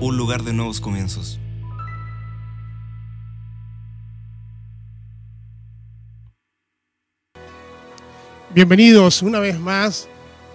un lugar de nuevos comienzos. Bienvenidos una vez más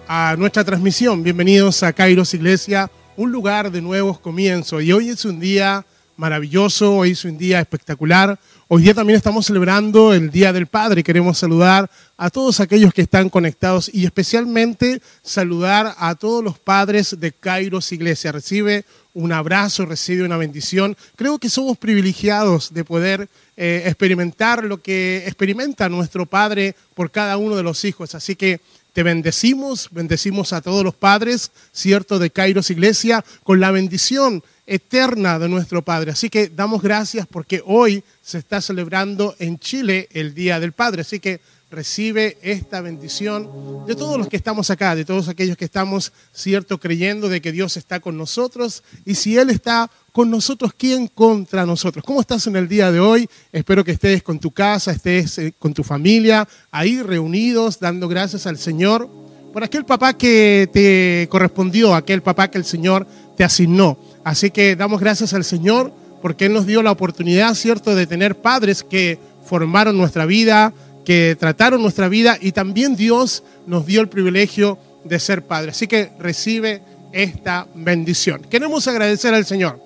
a nuestra transmisión. Bienvenidos a Kairos Iglesia, un lugar de nuevos comienzos. Y hoy es un día maravilloso, hoy es un día espectacular. Hoy día también estamos celebrando el Día del Padre. Queremos saludar a todos aquellos que están conectados y especialmente saludar a todos los padres de Kairos Iglesia. Recibe un abrazo, recibe una bendición. Creo que somos privilegiados de poder eh, experimentar lo que experimenta nuestro Padre por cada uno de los hijos. Así que te bendecimos, bendecimos a todos los padres, cierto, de Kairos Iglesia, con la bendición eterna de nuestro Padre. Así que damos gracias porque hoy se está celebrando en Chile el Día del Padre. Así que recibe esta bendición de todos los que estamos acá, de todos aquellos que estamos, cierto, creyendo de que Dios está con nosotros. Y si Él está con nosotros, ¿quién contra nosotros? ¿Cómo estás en el día de hoy? Espero que estés con tu casa, estés eh, con tu familia, ahí reunidos, dando gracias al Señor por aquel papá que te correspondió, aquel papá que el Señor te asignó. Así que damos gracias al Señor porque Él nos dio la oportunidad, ¿cierto?, de tener padres que formaron nuestra vida, que trataron nuestra vida y también Dios nos dio el privilegio de ser padre. Así que recibe esta bendición. Queremos agradecer al Señor.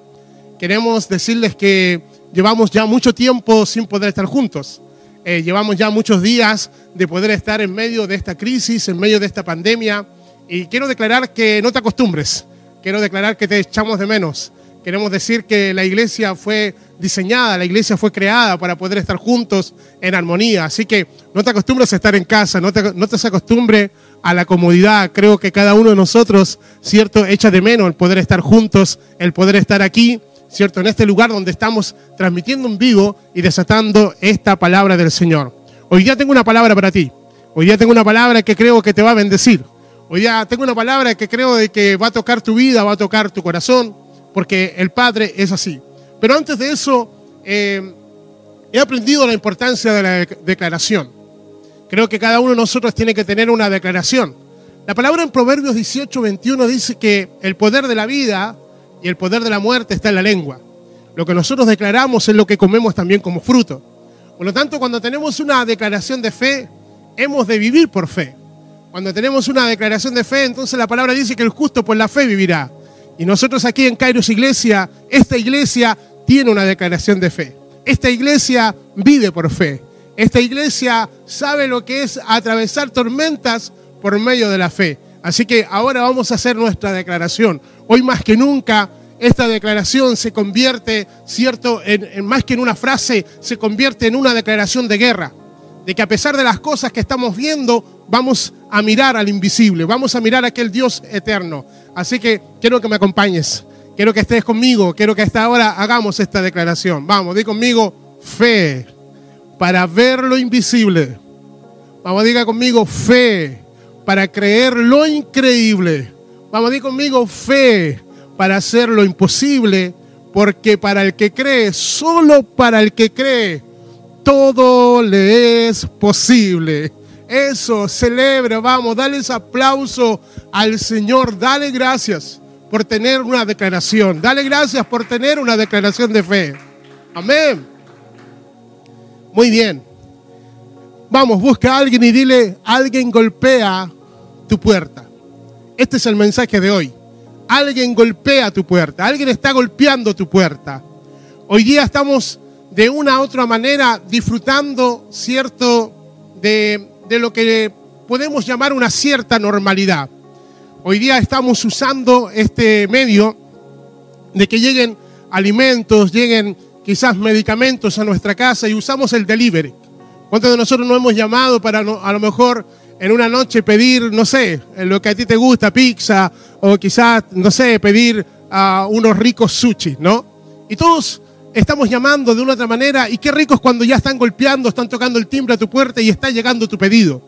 Queremos decirles que llevamos ya mucho tiempo sin poder estar juntos. Eh, llevamos ya muchos días de poder estar en medio de esta crisis, en medio de esta pandemia. Y quiero declarar que no te acostumbres. Quiero declarar que te echamos de menos. Queremos decir que la iglesia fue diseñada, la iglesia fue creada para poder estar juntos en armonía. Así que no te acostumbres a estar en casa, no te, no te acostumbre a la comodidad. Creo que cada uno de nosotros, cierto, echa de menos el poder estar juntos, el poder estar aquí, cierto, en este lugar donde estamos transmitiendo en vivo y desatando esta palabra del Señor. Hoy día tengo una palabra para ti. Hoy día tengo una palabra que creo que te va a bendecir. Hoy día tengo una palabra que creo de que va a tocar tu vida, va a tocar tu corazón, porque el Padre es así. Pero antes de eso, eh, he aprendido la importancia de la declaración. Creo que cada uno de nosotros tiene que tener una declaración. La palabra en Proverbios 18, 21 dice que el poder de la vida y el poder de la muerte está en la lengua. Lo que nosotros declaramos es lo que comemos también como fruto. Por lo tanto, cuando tenemos una declaración de fe, hemos de vivir por fe. Cuando tenemos una declaración de fe, entonces la palabra dice que el justo por la fe vivirá. Y nosotros aquí en Kairos Iglesia, esta iglesia tiene una declaración de fe. Esta iglesia vive por fe. Esta iglesia sabe lo que es atravesar tormentas por medio de la fe. Así que ahora vamos a hacer nuestra declaración. Hoy más que nunca esta declaración se convierte, cierto, en, más que en una frase, se convierte en una declaración de guerra. De que a pesar de las cosas que estamos viendo, vamos a mirar al invisible, vamos a mirar a aquel Dios eterno. Así que quiero que me acompañes, quiero que estés conmigo, quiero que hasta ahora hagamos esta declaración. Vamos, di conmigo, fe, para ver lo invisible. Vamos, diga conmigo, fe, para creer lo increíble. Vamos, di conmigo, fe, para hacer lo imposible, porque para el que cree, solo para el que cree, todo le es posible. Eso, celebra, vamos, dale ese aplauso al Señor, dale gracias por tener una declaración, dale gracias por tener una declaración de fe. Amén. Muy bien. Vamos, busca a alguien y dile, alguien golpea tu puerta. Este es el mensaje de hoy. Alguien golpea tu puerta, alguien está golpeando tu puerta. Hoy día estamos de una u otra manera disfrutando, cierto, de, de lo que podemos llamar una cierta normalidad. Hoy día estamos usando este medio de que lleguen alimentos, lleguen quizás medicamentos a nuestra casa y usamos el delivery. ¿Cuántos de nosotros no hemos llamado para no, a lo mejor en una noche pedir, no sé, lo que a ti te gusta, pizza, o quizás, no sé, pedir uh, unos ricos sushi, ¿no? Y todos estamos llamando de una otra manera y qué ricos cuando ya están golpeando, están tocando el timbre a tu puerta y está llegando tu pedido.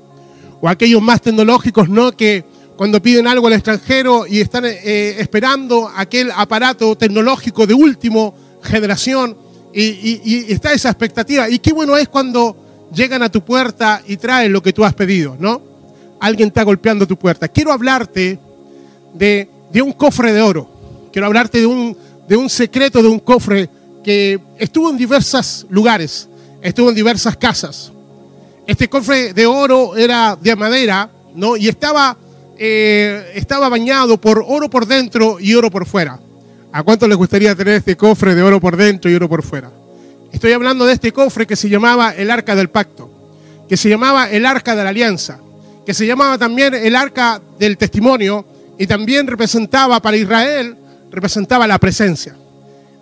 O aquellos más tecnológicos, ¿no? Que cuando piden algo al extranjero y están eh, esperando aquel aparato tecnológico de última generación Y, está esa expectativa. Y qué bueno es cuando llegan a tu puerta y traen lo que tú has pedido, ¿no? Alguien está golpeando tu puerta. Quiero hablarte de, de un cofre de oro. Quiero hablarte de un, de un secreto de un cofre que estuvo en diversos lugares, estuvo en diversas casas. Este cofre de oro era de madera, ¿no? Y estaba, eh, estaba bañado por oro por dentro y oro por fuera. ¿A cuánto les gustaría tener este cofre de oro por dentro y oro por fuera? Estoy hablando de este cofre que se llamaba el Arca del Pacto, que se llamaba el Arca de la Alianza, que se llamaba también el Arca del Testimonio y también representaba para Israel, representaba la presencia.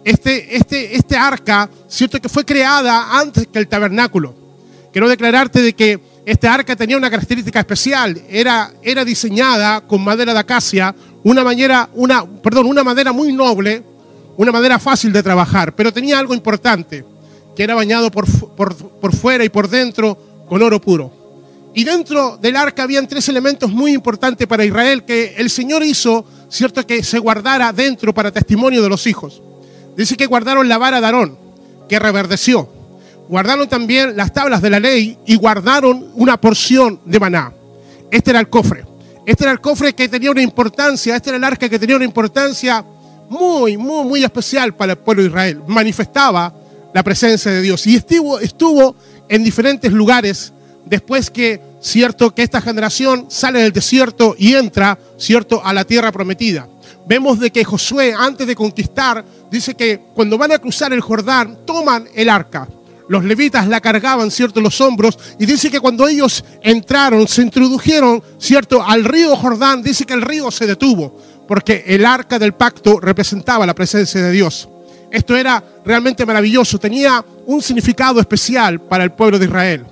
Este, este, este arca, cierto que fue creada antes que el tabernáculo. Quiero declararte de que esta arca tenía una característica especial. Era, era diseñada con madera de acacia, una, manera, una, perdón, una madera muy noble, una madera fácil de trabajar, pero tenía algo importante, que era bañado por, por, por fuera y por dentro con oro puro. Y dentro del arca habían tres elementos muy importantes para Israel que el Señor hizo, cierto, que se guardara dentro para testimonio de los hijos. Dice que guardaron la vara de Aarón, que reverdeció. Guardaron también las tablas de la ley y guardaron una porción de maná. Este era el cofre. Este era el cofre que tenía una importancia, este era el arca que tenía una importancia muy, muy, muy especial para el pueblo de Israel. Manifestaba la presencia de Dios y estuvo, estuvo en diferentes lugares después que, cierto, que esta generación sale del desierto y entra, cierto, a la tierra prometida. Vemos de que Josué, antes de conquistar, dice que cuando van a cruzar el Jordán, toman el arca. Los levitas la cargaban, cierto, los hombros. Y dice que cuando ellos entraron, se introdujeron, cierto, al río Jordán, dice que el río se detuvo, porque el arca del pacto representaba la presencia de Dios. Esto era realmente maravilloso, tenía un significado especial para el pueblo de Israel.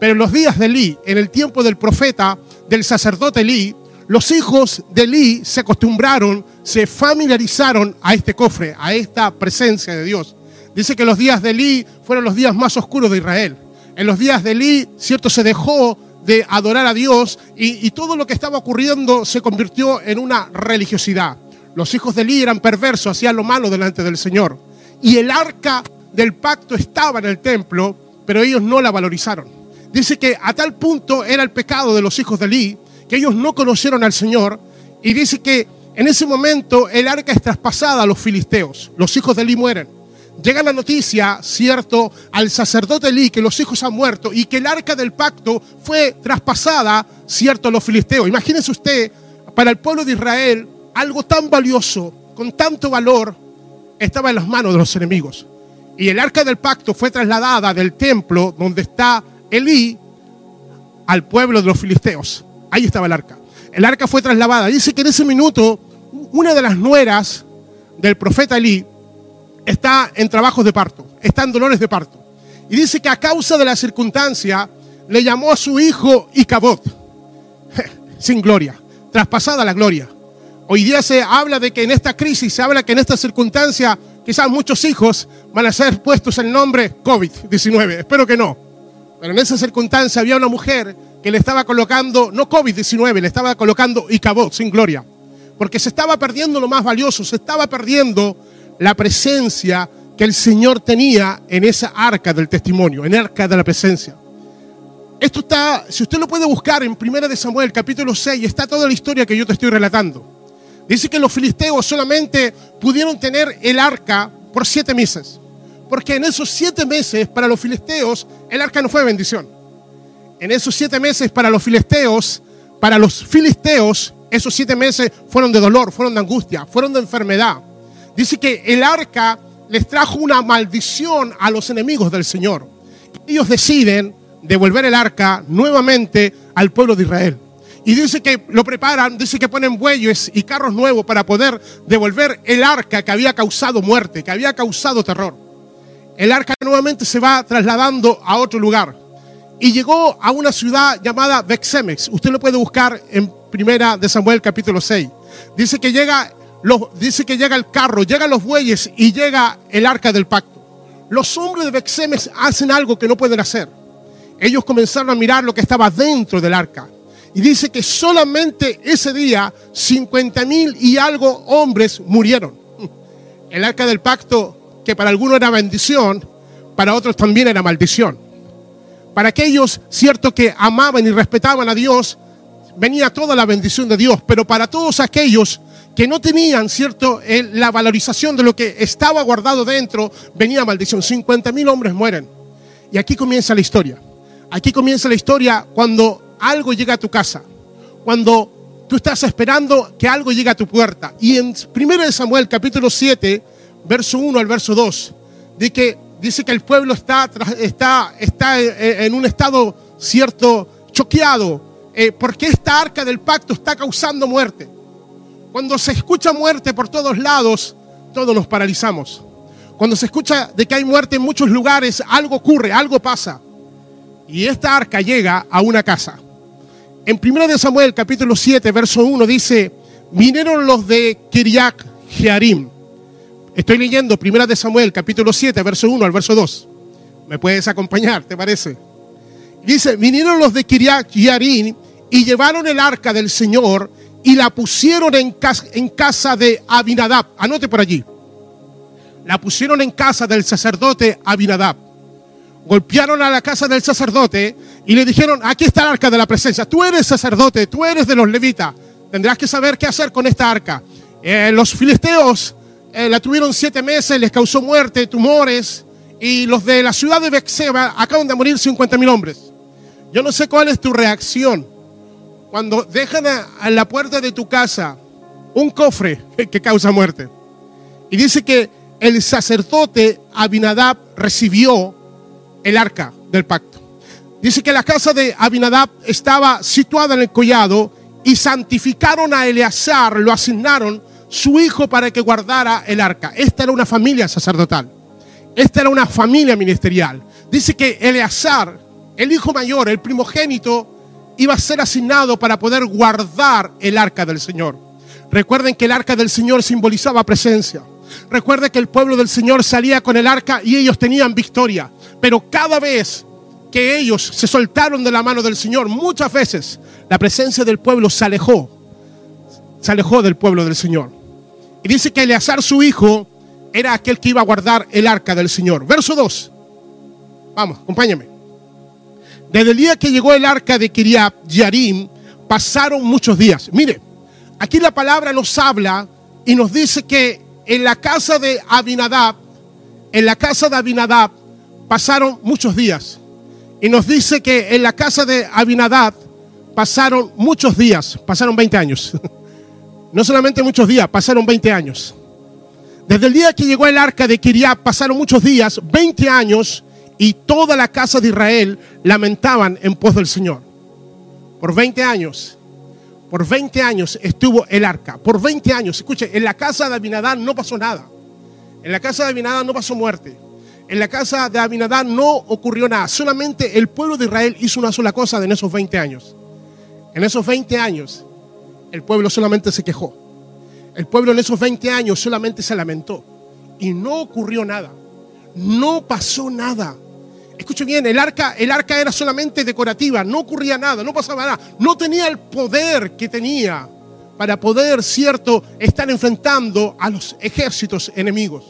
Pero en los días de Elí, en el tiempo del profeta, del sacerdote Elí, los hijos de Elí se acostumbraron, se familiarizaron a este cofre, a esta presencia de Dios. Dice que los días de Elí fueron los días más oscuros de Israel. En los días de Elí, cierto, se dejó de adorar a Dios y, todo lo que estaba ocurriendo se convirtió en una religiosidad. Los hijos de Elí eran perversos, hacían lo malo delante del Señor. Y el arca del pacto estaba en el templo, pero ellos no la valorizaron. Dice que a tal punto era el pecado de los hijos de Elí que ellos no conocieron al Señor. Y dice que en ese momento el arca es traspasada a los filisteos. Los hijos de Elí mueren. Llega la noticia, cierto, al sacerdote Elí que los hijos han muerto y que el arca del pacto fue traspasada, cierto, a los filisteos. Imagínese usted, para el pueblo de Israel, algo tan valioso, con tanto valor, estaba en las manos de los enemigos. Y el arca del pacto fue trasladada del templo donde está Elí al pueblo de los filisteos. Ahí estaba el arca. El arca fue trasladada. Dice que en ese minuto una de las nueras del profeta Elí está en trabajos de parto, está en dolores de parto. Y dice que a causa de la circunstancia le llamó a su hijo Icabod, sin gloria, traspasada la gloria. Hoy día se habla de que en esta crisis, se habla que en esta circunstancia, quizás muchos hijos van a ser puestos el nombre COVID-19. Espero que no. Pero en esa circunstancia había una mujer que le estaba colocando, no COVID-19, le estaba colocando Icabod, sin gloria. Porque se estaba perdiendo lo más valioso, se estaba perdiendo la presencia que el Señor tenía en esa arca del testimonio, en el arca de la presencia. Esto está, si usted lo puede buscar en 1 de Samuel, capítulo 6, está toda la historia que yo te estoy relatando. Dice que los filisteos solamente pudieron tener el arca por siete meses. Porque en esos siete meses para los filisteos el arca no fue bendición. En esos siete meses para los filisteos, para los filisteos, esos siete meses fueron de dolor, fueron de angustia, fueron de enfermedad. Dice que el arca les trajo una maldición a los enemigos del Señor. Ellos deciden devolver el arca nuevamente al pueblo de Israel. Y dice que lo preparan, dice que ponen bueyes y carros nuevos para poder devolver el arca que había causado muerte, que había causado terror. El arca nuevamente se va trasladando a otro lugar. Y llegó a una ciudad llamada Bexemex. Usted lo puede buscar en primera de Samuel capítulo 6. Dice que llega, los, dice que llega el carro, llegan los bueyes y llega el arca del pacto. Los hombres de Bexemex hacen algo que no pueden hacer. Ellos comenzaron a mirar lo que estaba dentro del arca. Y dice que solamente ese día 50 mil y algo hombres murieron. El arca del pacto que para algunos era bendición, para otros también era maldición. Para aquellos, cierto, que amaban y respetaban a Dios, venía toda la bendición de Dios, pero para todos aquellos que no tenían, cierto, el- la valorización de lo que estaba guardado dentro, venía maldición. 50 mil hombres mueren. Y aquí comienza la historia. Aquí comienza la historia cuando algo llega a tu casa, cuando tú estás esperando que algo llegue a tu puerta. Y en 1 Samuel capítulo 7, verso 1 al verso 2, dice que, dice que el pueblo está, está, está en en un estado cierto choqueado, eh, porque esta arca del pacto está causando muerte. Cuando se escucha muerte por todos lados, todos nos paralizamos. Cuando se escucha de que hay muerte en muchos lugares, algo ocurre, algo pasa. Y esta arca llega a una casa. En 1 de Samuel, capítulo 7, verso 1, dice, vinieron los de Kiriak Jearim. Estoy leyendo 1 de Samuel, capítulo 7, verso 1 al verso 2. ¿Me puedes acompañar, te parece? Dice, vinieron los de Kiriak Jearim y llevaron el arca del Señor y la pusieron en casa, en casa de Abinadab. Anote por allí. La pusieron en casa del sacerdote Abinadab golpearon a la casa del sacerdote y le dijeron, aquí está el arca de la presencia, tú eres sacerdote, tú eres de los levitas, tendrás que saber qué hacer con esta arca. Eh, los filisteos eh, la tuvieron siete meses, les causó muerte, tumores, y los de la ciudad de Bexeba acaban de morir 50 mil hombres. Yo no sé cuál es tu reacción cuando dejan a, la puerta de tu casa un cofre que causa muerte. Y dice que el sacerdote Abinadab recibió el arca del pacto. Dice que la casa de Abinadab estaba situada en el collado y santificaron a Eleazar, lo asignaron su hijo para que guardara el arca. Esta era una familia sacerdotal. Esta era una familia ministerial. Dice que Eleazar, el hijo mayor, el primogénito, iba a ser asignado para poder guardar el arca del Señor. Recuerden que el arca del Señor simbolizaba presencia. Recuerden que el pueblo del Señor salía con el arca y ellos tenían victoria. Pero cada vez que ellos se soltaron de la mano del Señor, muchas veces la presencia del pueblo se alejó. Se alejó del pueblo del Señor. Y dice que Eleazar, su hijo, era aquel que iba a guardar el arca del Señor. Verso 2. Vamos, acompáñame. Desde el día que llegó el arca de Kiriat Yarim, pasaron muchos días. Mire, aquí la palabra nos habla y nos dice que en la casa de Abinadab, en la casa de Abinadab, pasaron muchos días. Y nos dice que en la casa de Abinadab pasaron muchos días, pasaron 20 años. No solamente muchos días, pasaron 20 años. Desde el día que llegó el arca de Kiriat pasaron muchos días, 20 años, y toda la casa de Israel lamentaban en pos del Señor. Por 20 años, por 20 años estuvo el arca. Por 20 años, escuche, en la casa de Abinadab no pasó nada. En la casa de Abinadab no pasó muerte. En la casa de Abinadab no ocurrió nada. Solamente el pueblo de Israel hizo una sola cosa en esos 20 años. En esos 20 años, el pueblo solamente se quejó. El pueblo en esos 20 años solamente se lamentó. Y no ocurrió nada. No pasó nada. Escuche bien, el arca, el arca era solamente decorativa, no ocurría nada, no pasaba nada. No tenía el poder que tenía para poder, cierto, estar enfrentando a los ejércitos enemigos.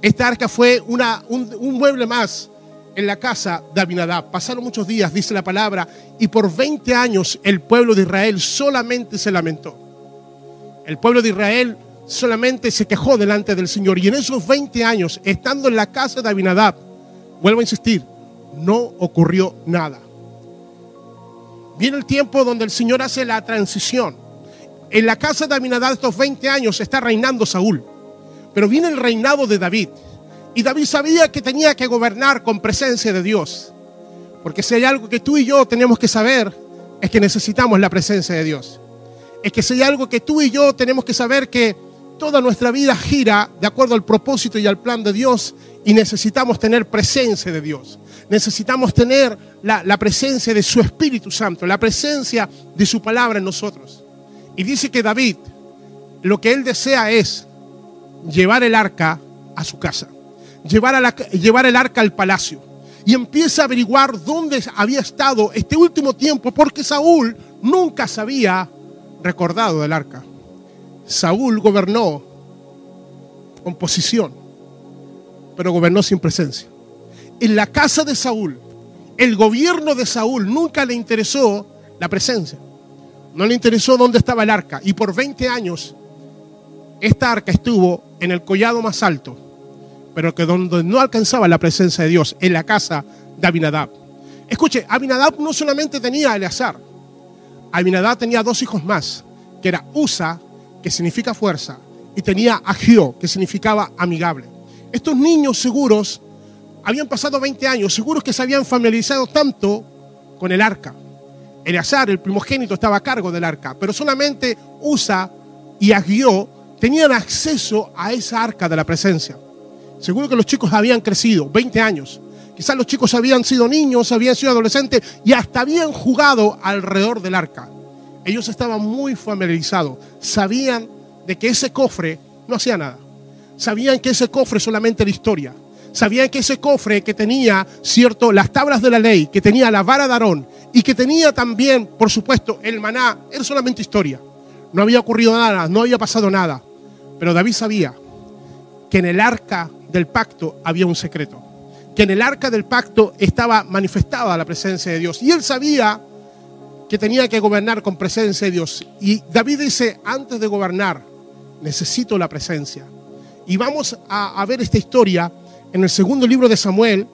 Esta arca fue una, un, un mueble más en la casa de Abinadab. Pasaron muchos días, dice la palabra, y por 20 años el pueblo de Israel solamente se lamentó. El pueblo de Israel solamente se quejó delante del Señor. Y en esos 20 años, estando en la casa de Abinadab, vuelvo a insistir, no ocurrió nada. Viene el tiempo donde el Señor hace la transición. En la casa de Abinadab estos 20 años está reinando Saúl. Pero viene el reinado de David. Y David sabía que tenía que gobernar con presencia de Dios. Porque si hay algo que tú y yo tenemos que saber, es que necesitamos la presencia de Dios. Es que si hay algo que tú y yo tenemos que saber que toda nuestra vida gira de acuerdo al propósito y al plan de Dios y necesitamos tener presencia de Dios. Necesitamos tener la, la presencia de su Espíritu Santo, la presencia de su palabra en nosotros. Y dice que David, lo que él desea es llevar el arca a su casa, llevar, el arca al palacio. Y empieza a averiguar dónde había estado este último tiempo, porque Saúl nunca se había recordado del arca. Saúl gobernó con posición. pero gobernó sin presencia. En la casa de Saúl, el gobierno de Saúl nunca le interesó la presencia. No le interesó dónde estaba el arca. Y por 20 años, esta arca estuvo en el collado más alto, pero que donde no alcanzaba la presencia de Dios, en la casa de Abinadab. Escuche, Abinadab no solamente tenía a Eleazar, Abinadab tenía dos hijos más, que era Usa, que significa fuerza, y tenía Agio, que significaba amigable. Estos niños seguros habían pasado 20 años, seguros que se habían familiarizado tanto con el arca. Eleazar, el primogénito, estaba a cargo del arca, pero solamente Usa y Agio tenían acceso a esa arca de la presencia. Seguro que los chicos habían crecido, 20 años. Quizás los chicos habían sido niños, habían sido adolescentes y hasta habían jugado alrededor del arca. Ellos estaban muy familiarizados, sabían de que ese cofre no hacía nada. Sabían que ese cofre solamente era historia. Sabían que ese cofre que tenía, cierto, las tablas de la ley, que tenía la vara de Aarón y que tenía también, por supuesto, el maná, era solamente historia. No había ocurrido nada, no había pasado nada. Pero David sabía que en el arca del pacto había un secreto, que en el arca del pacto estaba manifestada la presencia de Dios. Y él sabía que tenía que gobernar con presencia de Dios. Y David dice, antes de gobernar, necesito la presencia. Y vamos a, ver esta historia en el segundo libro de Samuel,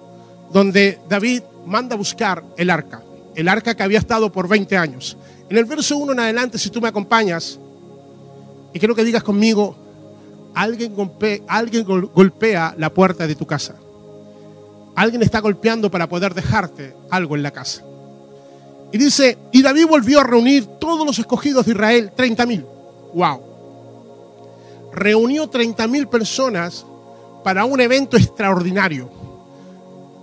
donde David manda a buscar el arca, el arca que había estado por 20 años. En el verso 1 en adelante, si tú me acompañas, y quiero que digas conmigo, alguien, golpe- alguien gol- golpea la puerta de tu casa. Alguien está golpeando para poder dejarte algo en la casa. Y dice, y David volvió a reunir todos los escogidos de Israel, 30 mil. Wow. Reunió 30 mil personas para un evento extraordinario.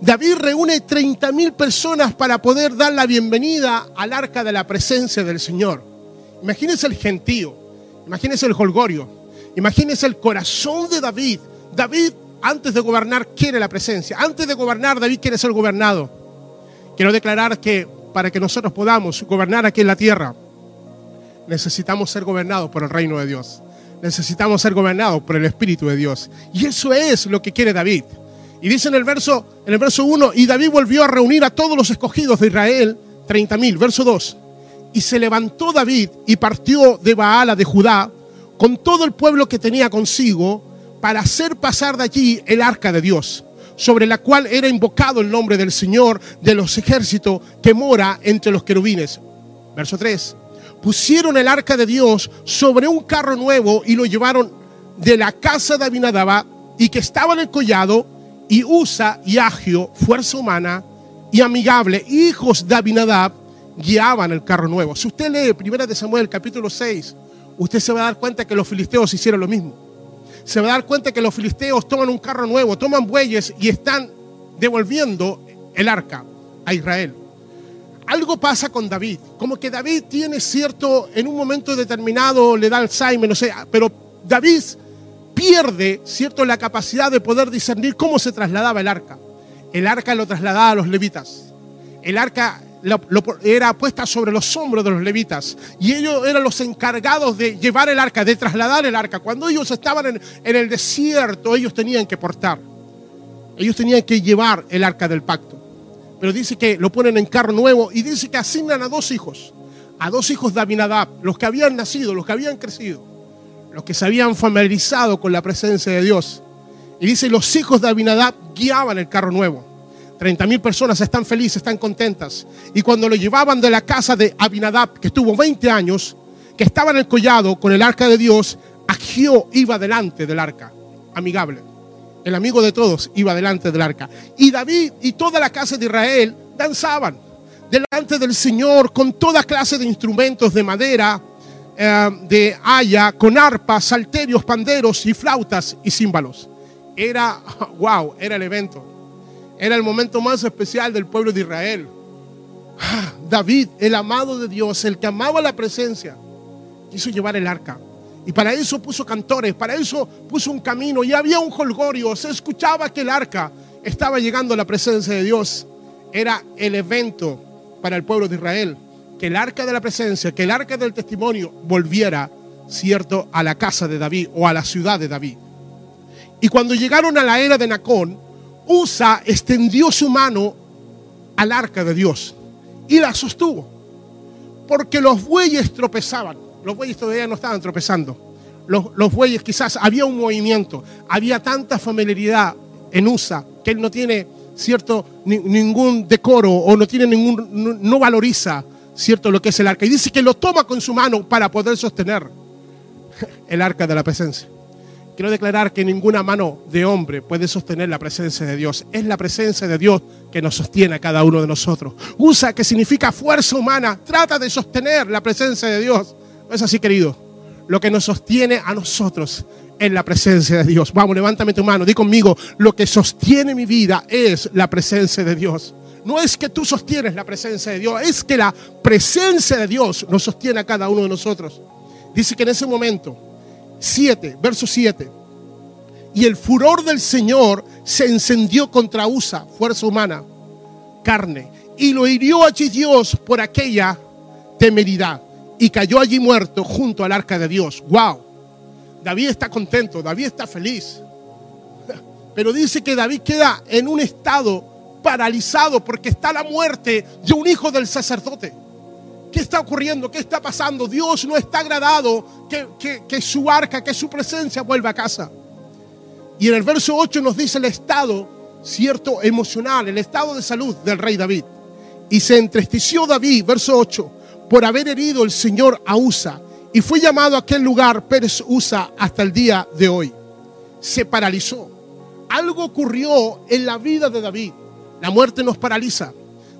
David reúne 30 mil personas para poder dar la bienvenida al arca de la presencia del Señor. Imagínense el gentío, imagínense el holgorio, imagínense el corazón de David. David, antes de gobernar, quiere la presencia. Antes de gobernar, David quiere ser gobernado. Quiero declarar que para que nosotros podamos gobernar aquí en la tierra, necesitamos ser gobernados por el reino de Dios. Necesitamos ser gobernados por el Espíritu de Dios. Y eso es lo que quiere David. Y dice en el verso, en el verso 1, y David volvió a reunir a todos los escogidos de Israel, 30 mil. Verso 2. Y se levantó David y partió de Baala de Judá con todo el pueblo que tenía consigo para hacer pasar de allí el arca de Dios, sobre la cual era invocado el nombre del Señor de los ejércitos que mora entre los querubines. Verso 3. Pusieron el arca de Dios sobre un carro nuevo y lo llevaron de la casa de Abinadab y que estaba en el collado y Usa y Agio, fuerza humana y amigable, hijos de Abinadab, guiaban el carro nuevo. Si usted lee 1 de Samuel capítulo 6, usted se va a dar cuenta que los filisteos hicieron lo mismo. Se va a dar cuenta que los filisteos toman un carro nuevo, toman bueyes y están devolviendo el arca a Israel. Algo pasa con David, como que David tiene cierto, en un momento determinado le da Alzheimer, no sé, pero David pierde, cierto, la capacidad de poder discernir cómo se trasladaba el arca. El arca lo trasladaba a los levitas. El arca era puesta sobre los hombros de los levitas y ellos eran los encargados de llevar el arca, de trasladar el arca. Cuando ellos estaban en, en el desierto, ellos tenían que portar. Ellos tenían que llevar el arca del pacto. Pero dice que lo ponen en carro nuevo y dice que asignan a dos hijos, a dos hijos de Abinadab, los que habían nacido, los que habían crecido, los que se habían familiarizado con la presencia de Dios. Y dice, los hijos de Abinadab guiaban el carro nuevo. 30 mil personas están felices, están contentas. Y cuando lo llevaban de la casa de Abinadab, que estuvo 20 años, que estaba en el collado con el arca de Dios, Agio iba delante del arca, amigable. El amigo de todos iba delante del arca. Y David y toda la casa de Israel danzaban delante del Señor con toda clase de instrumentos de madera, eh, de haya, con arpas, salterios, panderos y flautas y címbalos. Era, wow, era el evento. Era el momento más especial del pueblo de Israel. Ah, David, el amado de Dios, el que amaba la presencia, quiso llevar el arca. Y para eso puso cantores, para eso puso un camino. Y había un holgorio, se escuchaba que el arca estaba llegando a la presencia de Dios. Era el evento para el pueblo de Israel. Que el arca de la presencia, que el arca del testimonio volviera, cierto, a la casa de David o a la ciudad de David. Y cuando llegaron a la era de Nacón, Usa extendió su mano al arca de Dios y la sostuvo. Porque los bueyes tropezaban. Los bueyes todavía no estaban tropezando. Los, bueyes quizás había un movimiento, había tanta familiaridad en USA que él no tiene cierto ni- ningún decoro o no tiene ningún no, no valoriza cierto lo que es el arca y dice que lo toma con su mano para poder sostener el arca de la presencia. Quiero declarar que ninguna mano de hombre puede sostener la presencia de Dios. Es la presencia de Dios que nos sostiene a cada uno de nosotros. Usa, que significa fuerza humana, trata de sostener la presencia de Dios. No es así, querido. Lo que nos sostiene a nosotros es la presencia de Dios. Vamos, levántame tu mano, di conmigo, lo que sostiene mi vida es la presencia de Dios. No es que tú sostienes la presencia de Dios, es que la presencia de Dios nos sostiene a cada uno de nosotros. Dice que en ese momento 7, verso 7. Y el furor del Señor se encendió contra Usa, fuerza humana, carne, y lo hirió allí Dios por aquella temeridad. Y cayó allí muerto junto al arca de Dios. ¡Wow! David está contento, David está feliz. Pero dice que David queda en un estado paralizado porque está la muerte de un hijo del sacerdote. ¿Qué está ocurriendo? ¿Qué está pasando? Dios no está agradado que, que- que su arca, que su presencia vuelva a casa. Y en el verso 8 nos dice el estado, cierto, emocional, el estado de salud del rey David. Y se entristeció David, verso 8, por haber herido el Señor a Usa. Y fue llamado a aquel lugar Pérez Usa hasta el día de hoy. Se paralizó. Algo ocurrió en la vida de David. La muerte nos paraliza.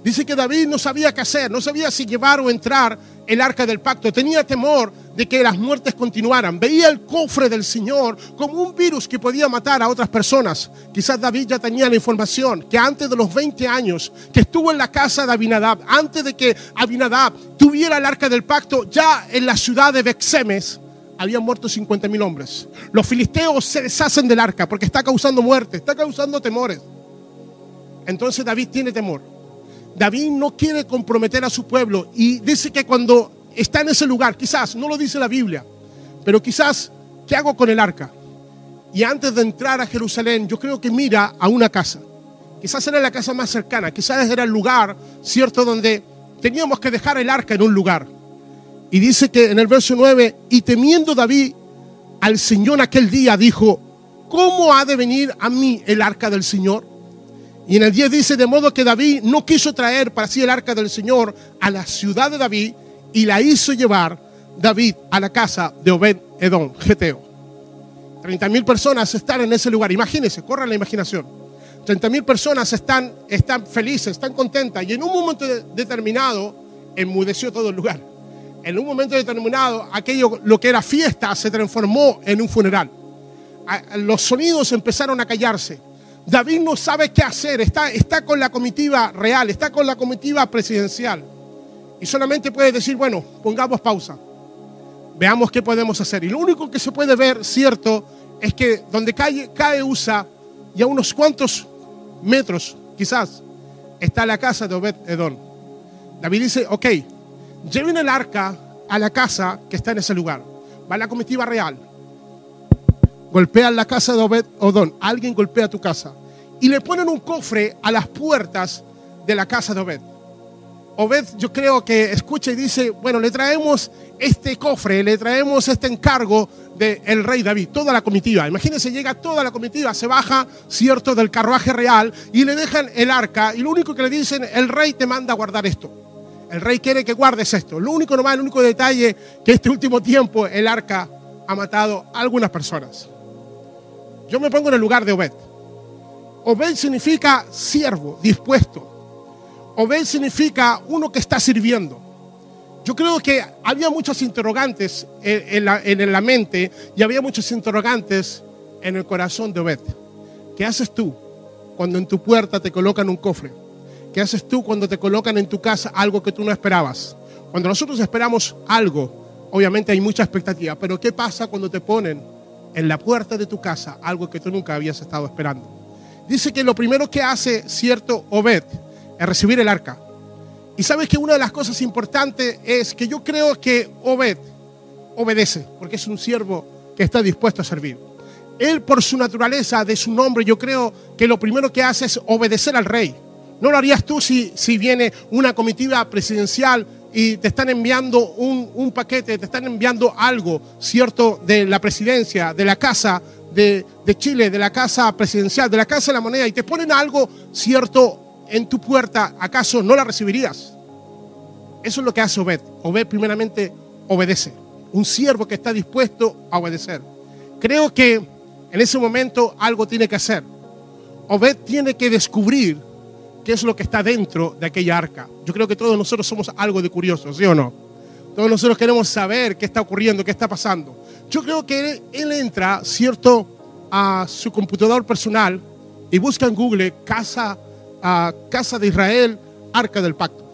Dice que David no sabía qué hacer, no sabía si llevar o entrar el arca del pacto. Tenía temor de que las muertes continuaran. Veía el cofre del Señor como un virus que podía matar a otras personas. Quizás David ya tenía la información que antes de los 20 años que estuvo en la casa de Abinadab, antes de que Abinadab tuviera el arca del pacto, ya en la ciudad de Bexemes, habían muerto 50 mil hombres. Los filisteos se deshacen del arca porque está causando muerte, está causando temores. Entonces David tiene temor. David no quiere comprometer a su pueblo y dice que cuando está en ese lugar, quizás, no lo dice la Biblia, pero quizás, ¿qué hago con el arca? Y antes de entrar a Jerusalén, yo creo que mira a una casa. Quizás era la casa más cercana, quizás era el lugar, ¿cierto?, donde teníamos que dejar el arca en un lugar. Y dice que en el verso 9, y temiendo David al Señor aquel día, dijo, ¿cómo ha de venir a mí el arca del Señor? Y en el 10 dice, de modo que David no quiso traer para sí el arca del Señor a la ciudad de David y la hizo llevar David a la casa de Obed Edom, Geteo. 30 mil personas están en ese lugar. Imagínense, corran la imaginación. 30 mil personas están, están felices, están contentas. Y en un momento de- determinado, enmudeció todo el lugar. En un momento determinado, aquello, lo que era fiesta, se transformó en un funeral. Los sonidos empezaron a callarse. David no sabe qué hacer. Está, está con la comitiva real, está con la comitiva presidencial. Y solamente puede decir, bueno, pongamos pausa veamos qué podemos hacer. Y lo único que se puede ver, cierto, es que donde cae, cae USA y a unos cuantos metros, quizás, está la casa de Obed Edom. David dice, ok, lleven el arca a la casa que está en ese lugar. Va la comitiva real. Golpean la casa de Obed Edom. Alguien golpea tu casa. Y le ponen un cofre a las puertas de la casa de Obed. Obed, yo creo que escucha y dice, bueno, le traemos este cofre, le traemos este encargo del rey David, toda la comitiva. Imagínense, llega toda la comitiva, se baja, cierto, del carruaje real y le dejan el arca y lo único que le dicen, el rey te manda guardar esto. El rey quiere que guardes esto. Lo único nomás, el único detalle, que este último tiempo el arca ha matado a algunas personas. Yo me pongo en el lugar de Obed. Obed significa siervo, dispuesto. Obed significa uno que está sirviendo. Yo creo que había muchos interrogantes en, la mente y había muchos interrogantes en el corazón de Obed. ¿Qué haces tú cuando en tu puerta te colocan un cofre? ¿Qué haces tú cuando te colocan en tu casa algo que tú no esperabas? Cuando nosotros esperamos algo, obviamente hay mucha expectativa, pero ¿qué pasa cuando te ponen en la puerta de tu casa algo que tú nunca habías estado esperando? Dice que lo primero que hace cierto Obed es recibir el arca. Y sabes que una de las cosas importantes es que yo creo que Obed obedece, porque es un siervo que está dispuesto a servir. él por su naturaleza, de su nombre, yo creo que lo primero que hace es obedecer al rey. ¿No lo harías tú si, si viene una comitiva presidencial y te están enviando un, un paquete, te están enviando algo, ¿cierto?, de la presidencia, de la casa de, de Chile, de la casa presidencial, de la casa de la moneda, y te ponen algo, ¿cierto?, en tu puerta, ¿acaso no la recibirías? Eso es lo que hace Obed. Obed primeramente obedece. Un siervo que está dispuesto a obedecer. Creo que en ese momento algo tiene que hacer. Obed tiene que descubrir es lo que está dentro de aquella arca. Yo creo que todos nosotros somos algo de curiosos, ¿sí o no? Todos nosotros queremos saber qué está ocurriendo, qué está pasando. Yo creo que él, él entra, ¿cierto?, a su computador personal y busca en Google casa, ah, casa de Israel, arca del pacto.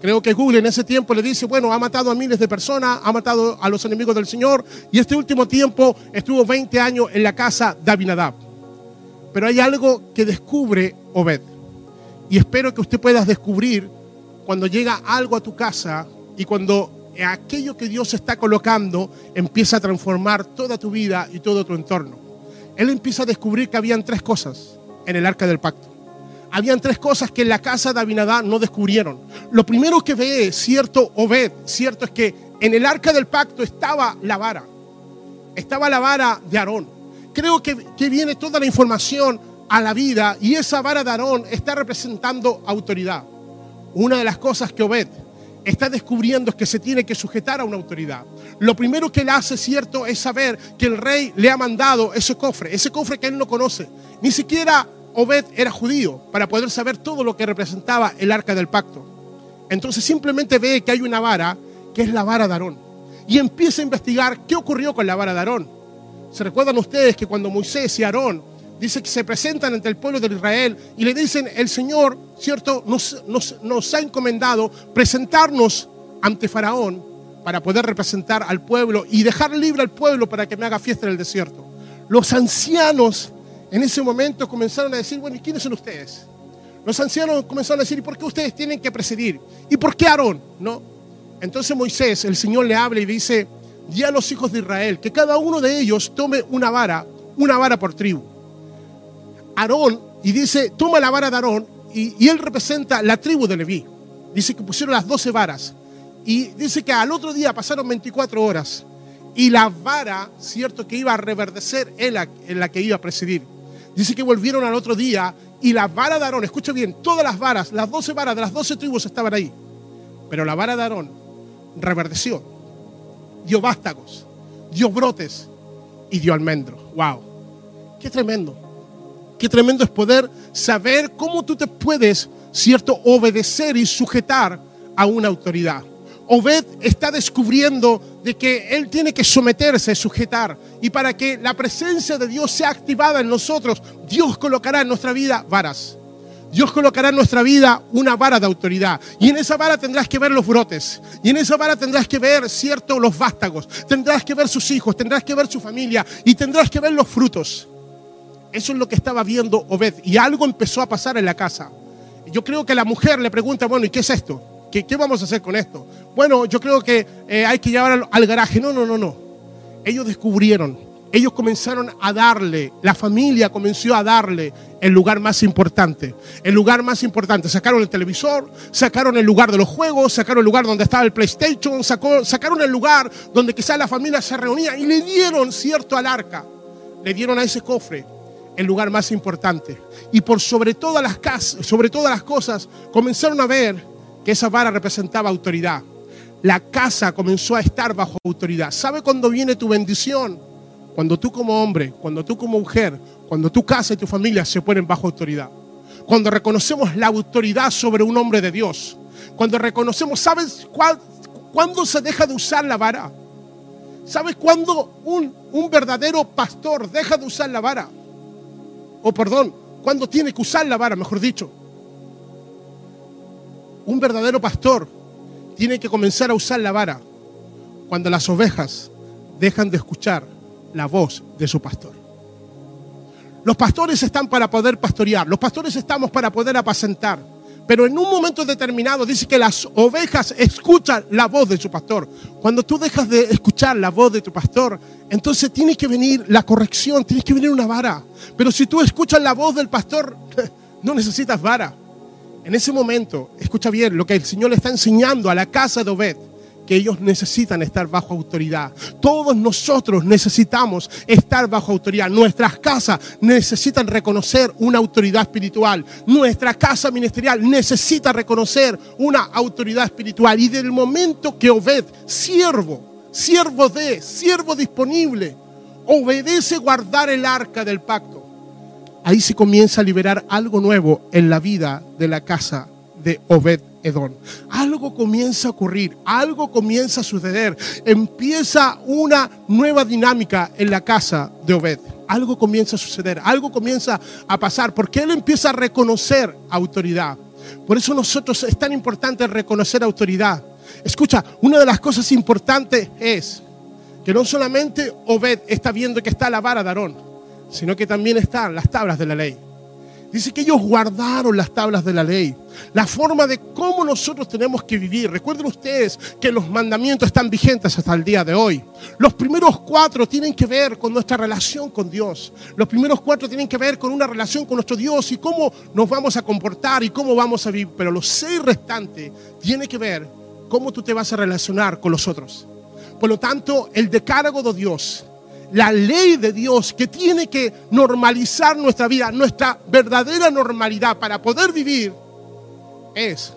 Creo que Google en ese tiempo le dice, bueno, ha matado a miles de personas, ha matado a los enemigos del Señor y este último tiempo estuvo 20 años en la casa de Abinadab. Pero hay algo que descubre Obed. Y espero que usted pueda descubrir cuando llega algo a tu casa y cuando aquello que Dios está colocando empieza a transformar toda tu vida y todo tu entorno. Él empieza a descubrir que habían tres cosas en el arca del pacto. Habían tres cosas que en la casa de Abinadá no descubrieron. Lo primero que ve, cierto, Obed, cierto, es que en el arca del pacto estaba la vara. Estaba la vara de Aarón. Creo que, que viene toda la información a la vida y esa vara de Aarón está representando autoridad. Una de las cosas que Obed está descubriendo es que se tiene que sujetar a una autoridad. Lo primero que él hace, cierto, es saber que el rey le ha mandado ese cofre, ese cofre que él no conoce. Ni siquiera Obed era judío para poder saber todo lo que representaba el arca del pacto. Entonces simplemente ve que hay una vara, que es la vara de Aarón, y empieza a investigar qué ocurrió con la vara de Aarón. ¿Se recuerdan ustedes que cuando Moisés y Aarón dice que se presentan ante el pueblo de Israel y le dicen, el Señor, ¿cierto?, nos, ha encomendado presentarnos ante Faraón para poder representar al pueblo y dejar libre al pueblo para que me haga fiesta en el desierto. Los ancianos en ese momento comenzaron a decir, bueno, ¿y quiénes son ustedes? Los ancianos comenzaron a decir, ¿y por qué ustedes tienen que presidir? ¿Y por qué Aarón? ¿No? Entonces Moisés, el Señor le habla y dice, di a los hijos de Israel que cada uno de ellos tome una vara, una vara por tribu. Aarón, y dice, toma la vara de Aarón, y, él representa la tribu de Leví. Dice que pusieron las 12 varas. Y dice que al otro día pasaron 24 horas. Y la vara, cierto, que iba a reverdecer en la, en la que iba a presidir. Dice que volvieron al otro día y la vara de Aarón, escucha bien, todas las varas, las 12 varas de las 12 tribus estaban ahí. Pero la vara de Aarón reverdeció, dio vástagos, dio brotes y dio almendro. ¡Wow! ¡Qué tremendo! Qué tremendo es poder saber cómo tú te puedes, cierto, obedecer y sujetar a una autoridad. Obed está descubriendo de que él tiene que someterse, sujetar. Y para que la presencia de Dios sea activada en nosotros, Dios colocará en nuestra vida varas. Dios colocará en nuestra vida una vara de autoridad. Y en esa vara tendrás que ver los brotes. Y en esa vara tendrás que ver, cierto, los vástagos. Tendrás que ver sus hijos, tendrás que ver su familia y tendrás que ver los frutos. Eso es lo que estaba viendo Obed. Y algo empezó a pasar en la casa. Yo creo que la mujer le pregunta, bueno, ¿y qué es esto? ¿Qué, vamos a hacer con esto? Bueno, yo creo que eh, hay que llevar al, garaje. No, no, no, no. Ellos descubrieron, ellos comenzaron a darle, la familia comenzó a darle el lugar más importante. El lugar más importante. Sacaron el televisor, sacaron el lugar de los juegos, sacaron el lugar donde estaba el PlayStation, sacaron el lugar donde quizás la familia se reunía y le dieron, cierto, al arca. Le dieron a ese cofre el lugar más importante. Y por sobre todas las sobre todas las cosas, comenzaron a ver que esa vara representaba autoridad. La casa comenzó a estar bajo autoridad. ¿Sabe cuándo viene tu bendición? Cuando tú como hombre, cuando tú como mujer, cuando tu casa y tu familia se ponen bajo autoridad. Cuando reconocemos la autoridad sobre un hombre de Dios. Cuando reconocemos, ¿sabes cuándo se deja de usar la vara? ¿Sabes cuándo un, un verdadero pastor deja de usar la vara? O perdón, cuándo tiene que usar la vara, mejor dicho. Un verdadero pastor tiene que comenzar a usar la vara cuando las ovejas dejan de escuchar la voz de su pastor. Los pastores están para poder pastorear, los pastores estamos para poder apacentar, Pero en un momento determinado dice que las ovejas escuchan la voz de su pastor. Cuando tú dejas de escuchar la voz de tu pastor, entonces tiene que venir la corrección, tiene que venir una vara. Pero si tú escuchas la voz del pastor, no necesitas vara. En ese momento, escucha bien lo que el Señor le está enseñando a la casa de Obed que ellos necesitan estar bajo autoridad. Todos nosotros necesitamos estar bajo autoridad. Nuestras casas necesitan reconocer una autoridad espiritual. Nuestra casa ministerial necesita reconocer una autoridad espiritual. Y del momento que Obed, siervo, siervo de, siervo disponible, obedece guardar el arca del pacto, ahí se comienza a liberar algo nuevo en la vida de la casa de Obed Algo comienza a ocurrir, algo comienza a suceder. Empieza una nueva dinámica en la casa de Obed. Algo comienza a suceder, algo comienza a pasar, porque él empieza a reconocer autoridad. Por eso nosotros es tan importante reconocer autoridad. Escucha, una de las cosas importantes es que no solamente Obed está viendo que está la vara de Aarón, sino que también están las tablas de la ley. Dice que ellos guardaron las tablas de la ley, la forma de cómo nosotros tenemos que vivir. Recuerden ustedes que los mandamientos están vigentes hasta el día de hoy. Los primeros cuatro tienen que ver con nuestra relación con Dios. Los primeros cuatro tienen que ver con una relación con nuestro Dios y cómo nos vamos a comportar y cómo vamos a vivir. Pero los seis restantes tienen que ver cómo tú te vas a relacionar con los otros. Por lo tanto, el decálogo de Dios la ley de Dios que tiene que normalizar nuestra vida, nuestra verdadera normalidad para poder vivir, es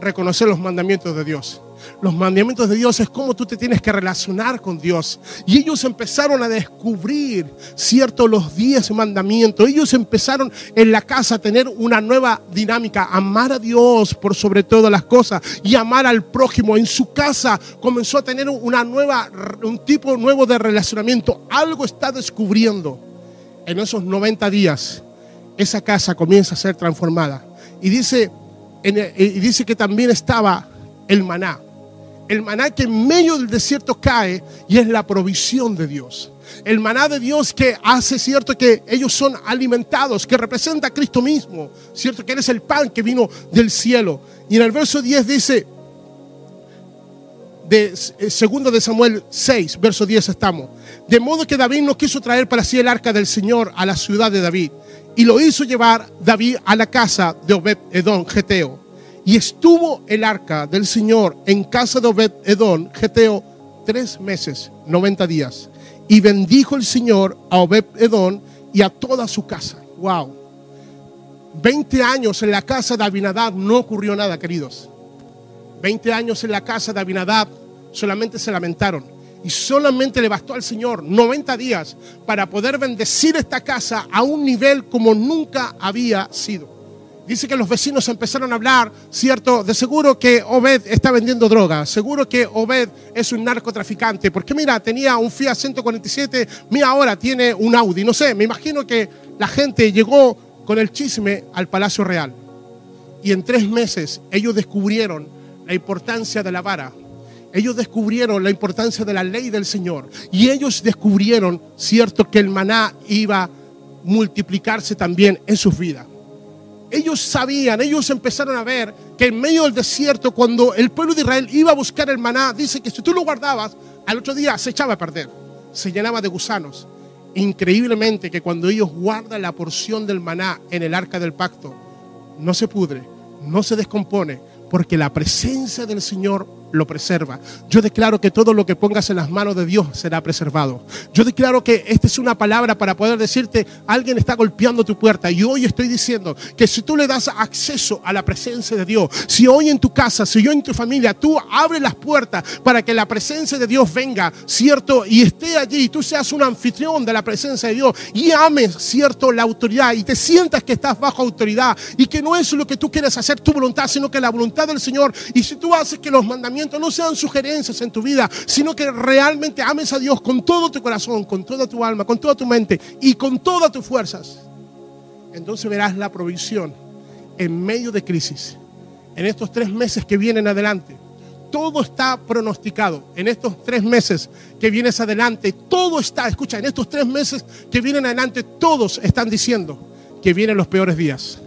reconocer los mandamientos de Dios. Los mandamientos de Dios es cómo tú te tienes que relacionar con Dios. Y ellos empezaron a descubrir, cierto, los diez mandamientos. Ellos empezaron en la casa a tener una nueva dinámica, amar a Dios por sobre todas las cosas y amar al prójimo. En su casa comenzó a tener una nueva, un tipo nuevo de relacionamiento. Algo está descubriendo. En esos 90 días, esa casa comienza a ser transformada. Y dice, y dice que también estaba el maná el maná que en medio del desierto cae y es la provisión de Dios. El maná de Dios que hace cierto que ellos son alimentados, que representa a Cristo mismo, cierto que Él es el pan que vino del cielo. Y en el verso 10 dice, de eh, segundo de Samuel 6, verso 10 estamos. De modo que David no quiso traer para sí el arca del Señor a la ciudad de David y lo hizo llevar David a la casa de Obed Edom, Geteo y estuvo el arca del Señor en casa de Obed Edom, Geteo, tres meses, 90 días. Y bendijo el Señor a Obed Edom y a toda su casa. Wow. 20 años en la casa de Abinadab no ocurrió nada, queridos. 20 años en la casa de Abinadab solamente se lamentaron. Y solamente le bastó al Señor 90 días para poder bendecir esta casa a un nivel como nunca había sido. Dice que los vecinos empezaron a hablar, ¿cierto? De seguro que Obed está vendiendo droga, seguro que Obed es un narcotraficante, porque mira, tenía un Fiat 147, mira ahora tiene un Audi, no sé, me imagino que la gente llegó con el chisme al Palacio Real. Y en tres meses ellos descubrieron la importancia de la vara, ellos descubrieron la importancia de la ley del Señor y ellos descubrieron, cierto, que el maná iba a multiplicarse también en sus vidas ellos sabían, ellos empezaron a ver que en medio del desierto, cuando el pueblo de Israel iba a buscar el maná, dice que si tú lo guardabas, al otro día se echaba a perder, se llenaba de gusanos. Increíblemente que cuando ellos guardan la porción del maná en el arca del pacto, no se pudre, no se descompone, porque la presencia del Señor lo preserva. Yo declaro que todo lo que pongas en las manos de Dios será preservado. Yo declaro que esta es una palabra para poder decirte, alguien está golpeando tu puerta y hoy estoy diciendo que si tú le das acceso a la presencia de Dios, si hoy en tu casa, si yo en tu familia, tú abres las puertas para que la presencia de Dios venga, ¿cierto? Y esté allí, y tú seas un anfitrión de la presencia de Dios y ames, ¿cierto? La autoridad y te sientas que estás bajo autoridad y que no es lo que tú quieres hacer tu voluntad, sino que la voluntad del Señor. Y si tú haces que los mandamientos no sean sugerencias en tu vida, sino que realmente ames a Dios con todo tu corazón, con toda tu alma, con toda tu mente y con todas tus fuerzas. Entonces verás la provisión en medio de crisis, en estos tres meses que vienen adelante. Todo está pronosticado. En estos tres meses que vienes adelante, todo está, escucha, en estos tres meses que vienen adelante, todos están diciendo que vienen los peores días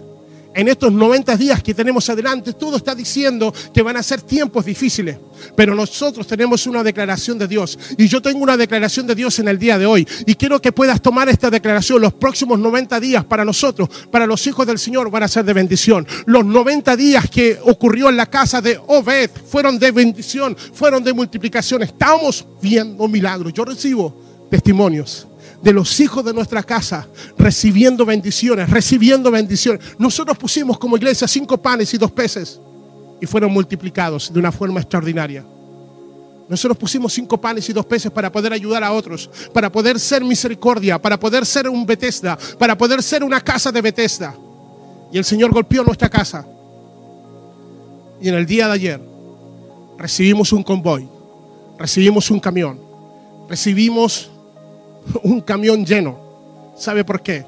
En estos 90 días que tenemos adelante, todo está diciendo que van a ser tiempos difíciles. Pero nosotros tenemos una declaración de Dios. Y yo tengo una declaración de Dios en el día de hoy. Y quiero que puedas tomar esta declaración. Los próximos 90 días para nosotros, para los hijos del Señor, van a ser de bendición. Los 90 días que ocurrió en la casa de Obed fueron de bendición, fueron de multiplicación. Estamos viendo milagros. Yo recibo testimonios de los hijos de nuestra casa recibiendo bendiciones, recibiendo bendiciones. Nosotros pusimos como iglesia cinco panes y dos peces y fueron multiplicados de una forma extraordinaria. Nosotros pusimos cinco panes y dos peces para poder ayudar a otros, para poder ser misericordia, para poder ser un Bethesda, para poder ser una casa de Bethesda. Y el Señor golpeó nuestra casa. Y en el día de ayer recibimos un convoy, recibimos un camión, recibimos un camión lleno. ¿Sabe por qué?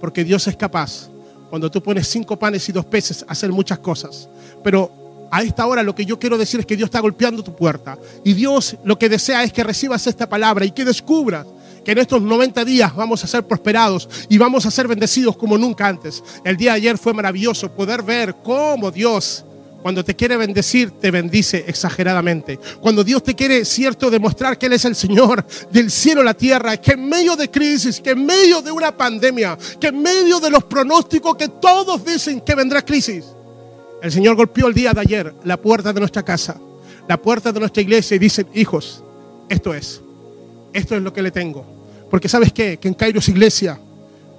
Porque Dios es capaz, cuando tú pones cinco panes y dos peces, hacer muchas cosas. Pero a esta hora lo que yo quiero decir es que Dios está golpeando tu puerta. Y Dios lo que desea es que recibas esta palabra y que descubras que en estos 90 días vamos a ser prosperados y vamos a ser bendecidos como nunca antes. El día de ayer fue maravilloso poder ver cómo Dios cuando te quiere bendecir, te bendice exageradamente. Cuando Dios te quiere, cierto, demostrar que Él es el Señor del cielo a la tierra, que en medio de crisis, que en medio de una pandemia, que en medio de los pronósticos que todos dicen que vendrá crisis, el Señor golpeó el día de ayer la puerta de nuestra casa, la puerta de nuestra iglesia y dice, hijos, esto es, esto es lo que le tengo. Porque sabes qué, que en Kairos Iglesia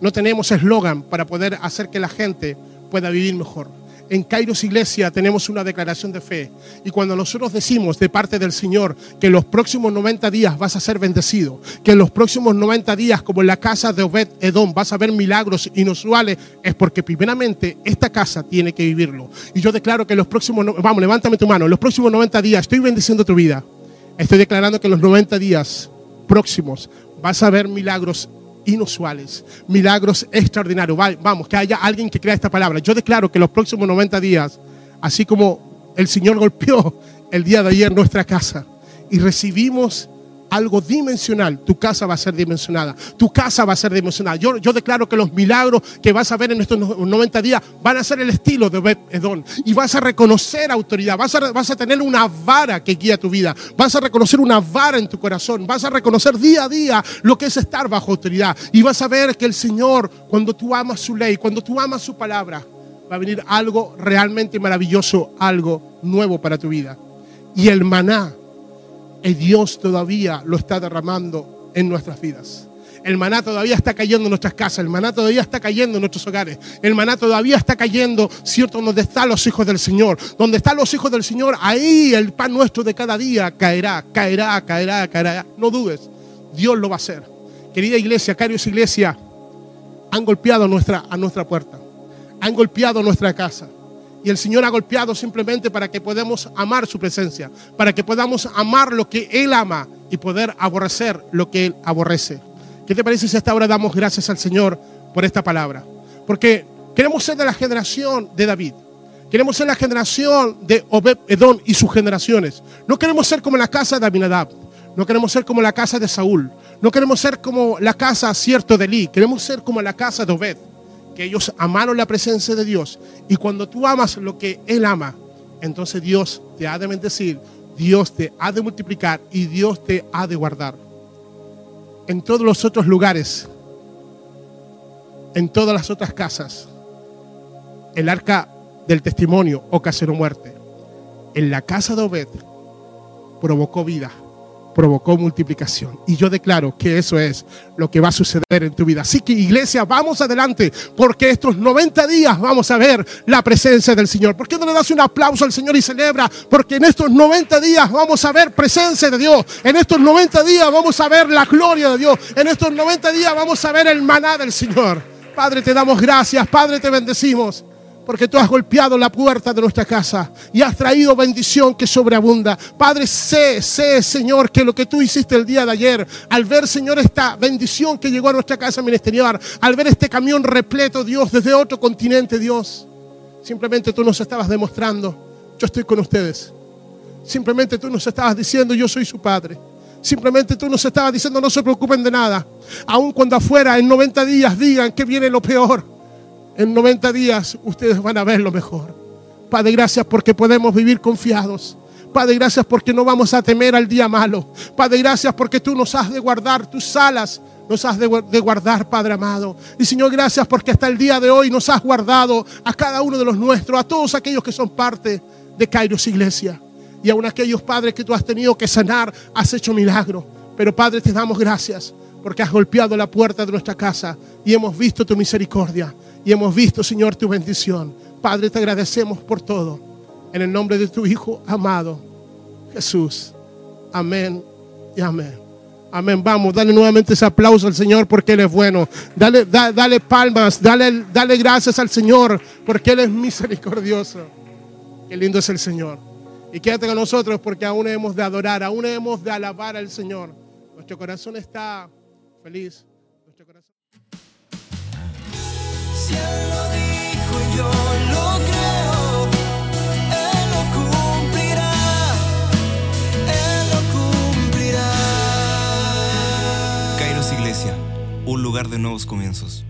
no tenemos eslogan para poder hacer que la gente pueda vivir mejor en Kairos Iglesia tenemos una declaración de fe. Y cuando nosotros decimos de parte del Señor que en los próximos 90 días vas a ser bendecido, que en los próximos 90 días, como en la casa de Obed Edom, vas a ver milagros inusuales, es porque primeramente esta casa tiene que vivirlo. Y yo declaro que en los próximos, vamos, levántame tu mano, en los próximos 90 días estoy bendiciendo tu vida. Estoy declarando que en los 90 días próximos vas a ver milagros inusuales, milagros extraordinarios. Vamos, que haya alguien que crea esta palabra. Yo declaro que los próximos 90 días, así como el Señor golpeó el día de ayer nuestra casa y recibimos algo dimensional, tu casa va a ser dimensionada, tu casa va a ser dimensionada. Yo, yo declaro que los milagros que vas a ver en estos 90 días van a ser el estilo de Edón y vas a reconocer autoridad, vas a, vas a tener una vara que guía tu vida, vas a reconocer una vara en tu corazón, vas a reconocer día a día lo que es estar bajo autoridad y vas a ver que el Señor, cuando tú amas su ley, cuando tú amas su palabra, va a venir algo realmente maravilloso, algo nuevo para tu vida. Y el maná el Dios todavía lo está derramando en nuestras vidas. El maná todavía está cayendo en nuestras casas, el maná todavía está cayendo en nuestros hogares, el maná todavía está cayendo, ¿cierto? Donde están los hijos del Señor. Donde están los hijos del Señor, ahí el pan nuestro de cada día caerá, caerá, caerá, caerá. No dudes, Dios lo va a hacer. Querida iglesia, carios iglesia, han golpeado nuestra, a nuestra puerta, han golpeado nuestra casa y el Señor ha golpeado simplemente para que podamos amar su presencia, para que podamos amar lo que Él ama y poder aborrecer lo que Él aborrece. ¿Qué te parece si hasta ahora damos gracias al Señor por esta palabra? Porque queremos ser de la generación de David. Queremos ser la generación de Obed Edom y sus generaciones. No queremos ser como la casa de Abinadab. No queremos ser como la casa de Saúl. No queremos ser como la casa, cierto, de Eli. Queremos ser como la casa de Obed que ellos amaron la presencia de Dios. Y cuando tú amas lo que Él ama, entonces Dios te ha de bendecir, Dios te ha de multiplicar y Dios te ha de guardar. En todos los otros lugares, en todas las otras casas, el arca del testimonio ocasionó muerte. En la casa de Obed provocó vida provocó multiplicación. Y yo declaro que eso es lo que va a suceder en tu vida. Así que iglesia, vamos adelante, porque estos 90 días vamos a ver la presencia del Señor. ¿Por qué no le das un aplauso al Señor y celebra? Porque en estos 90 días vamos a ver presencia de Dios. En estos 90 días vamos a ver la gloria de Dios. En estos 90 días vamos a ver el maná del Señor. Padre, te damos gracias. Padre, te bendecimos porque tú has golpeado la puerta de nuestra casa y has traído bendición que sobreabunda. Padre, sé, sé, Señor, que lo que tú hiciste el día de ayer, al ver, Señor, esta bendición que llegó a nuestra casa ministerial, al ver este camión repleto, Dios, desde otro continente, Dios, simplemente tú nos estabas demostrando, yo estoy con ustedes. Simplemente tú nos estabas diciendo, yo soy su Padre. Simplemente tú nos estabas diciendo, no se preocupen de nada. Aun cuando afuera en 90 días digan que viene lo peor En 90 días ustedes van a ver lo mejor. Padre, gracias porque podemos vivir confiados. Padre, gracias porque no vamos a temer al día malo. Padre, gracias porque tú nos has de guardar tus alas. Nos has de, guardar, Padre amado. Y Señor, gracias porque hasta el día de hoy nos has guardado a cada uno de los nuestros, a todos aquellos que son parte de Kairos Iglesia. Y aún aquellos padres que tú has tenido que sanar, has hecho milagro. Pero Padre, te damos gracias porque has golpeado la puerta de nuestra casa y hemos visto tu misericordia y hemos visto, Señor, tu bendición. Padre, te agradecemos por todo. En el nombre de tu Hijo amado, Jesús. Amén y amén. Amén. Vamos, dale nuevamente ese aplauso al Señor porque Él es bueno. Dale, da- dale palmas, dale, dale gracias al Señor porque Él es misericordioso. Qué lindo es el Señor. Y quédate con nosotros porque aún hemos de adorar, aún hemos de alabar al Señor. Nuestro corazón está feliz. Un lugar de nuevos comienzos.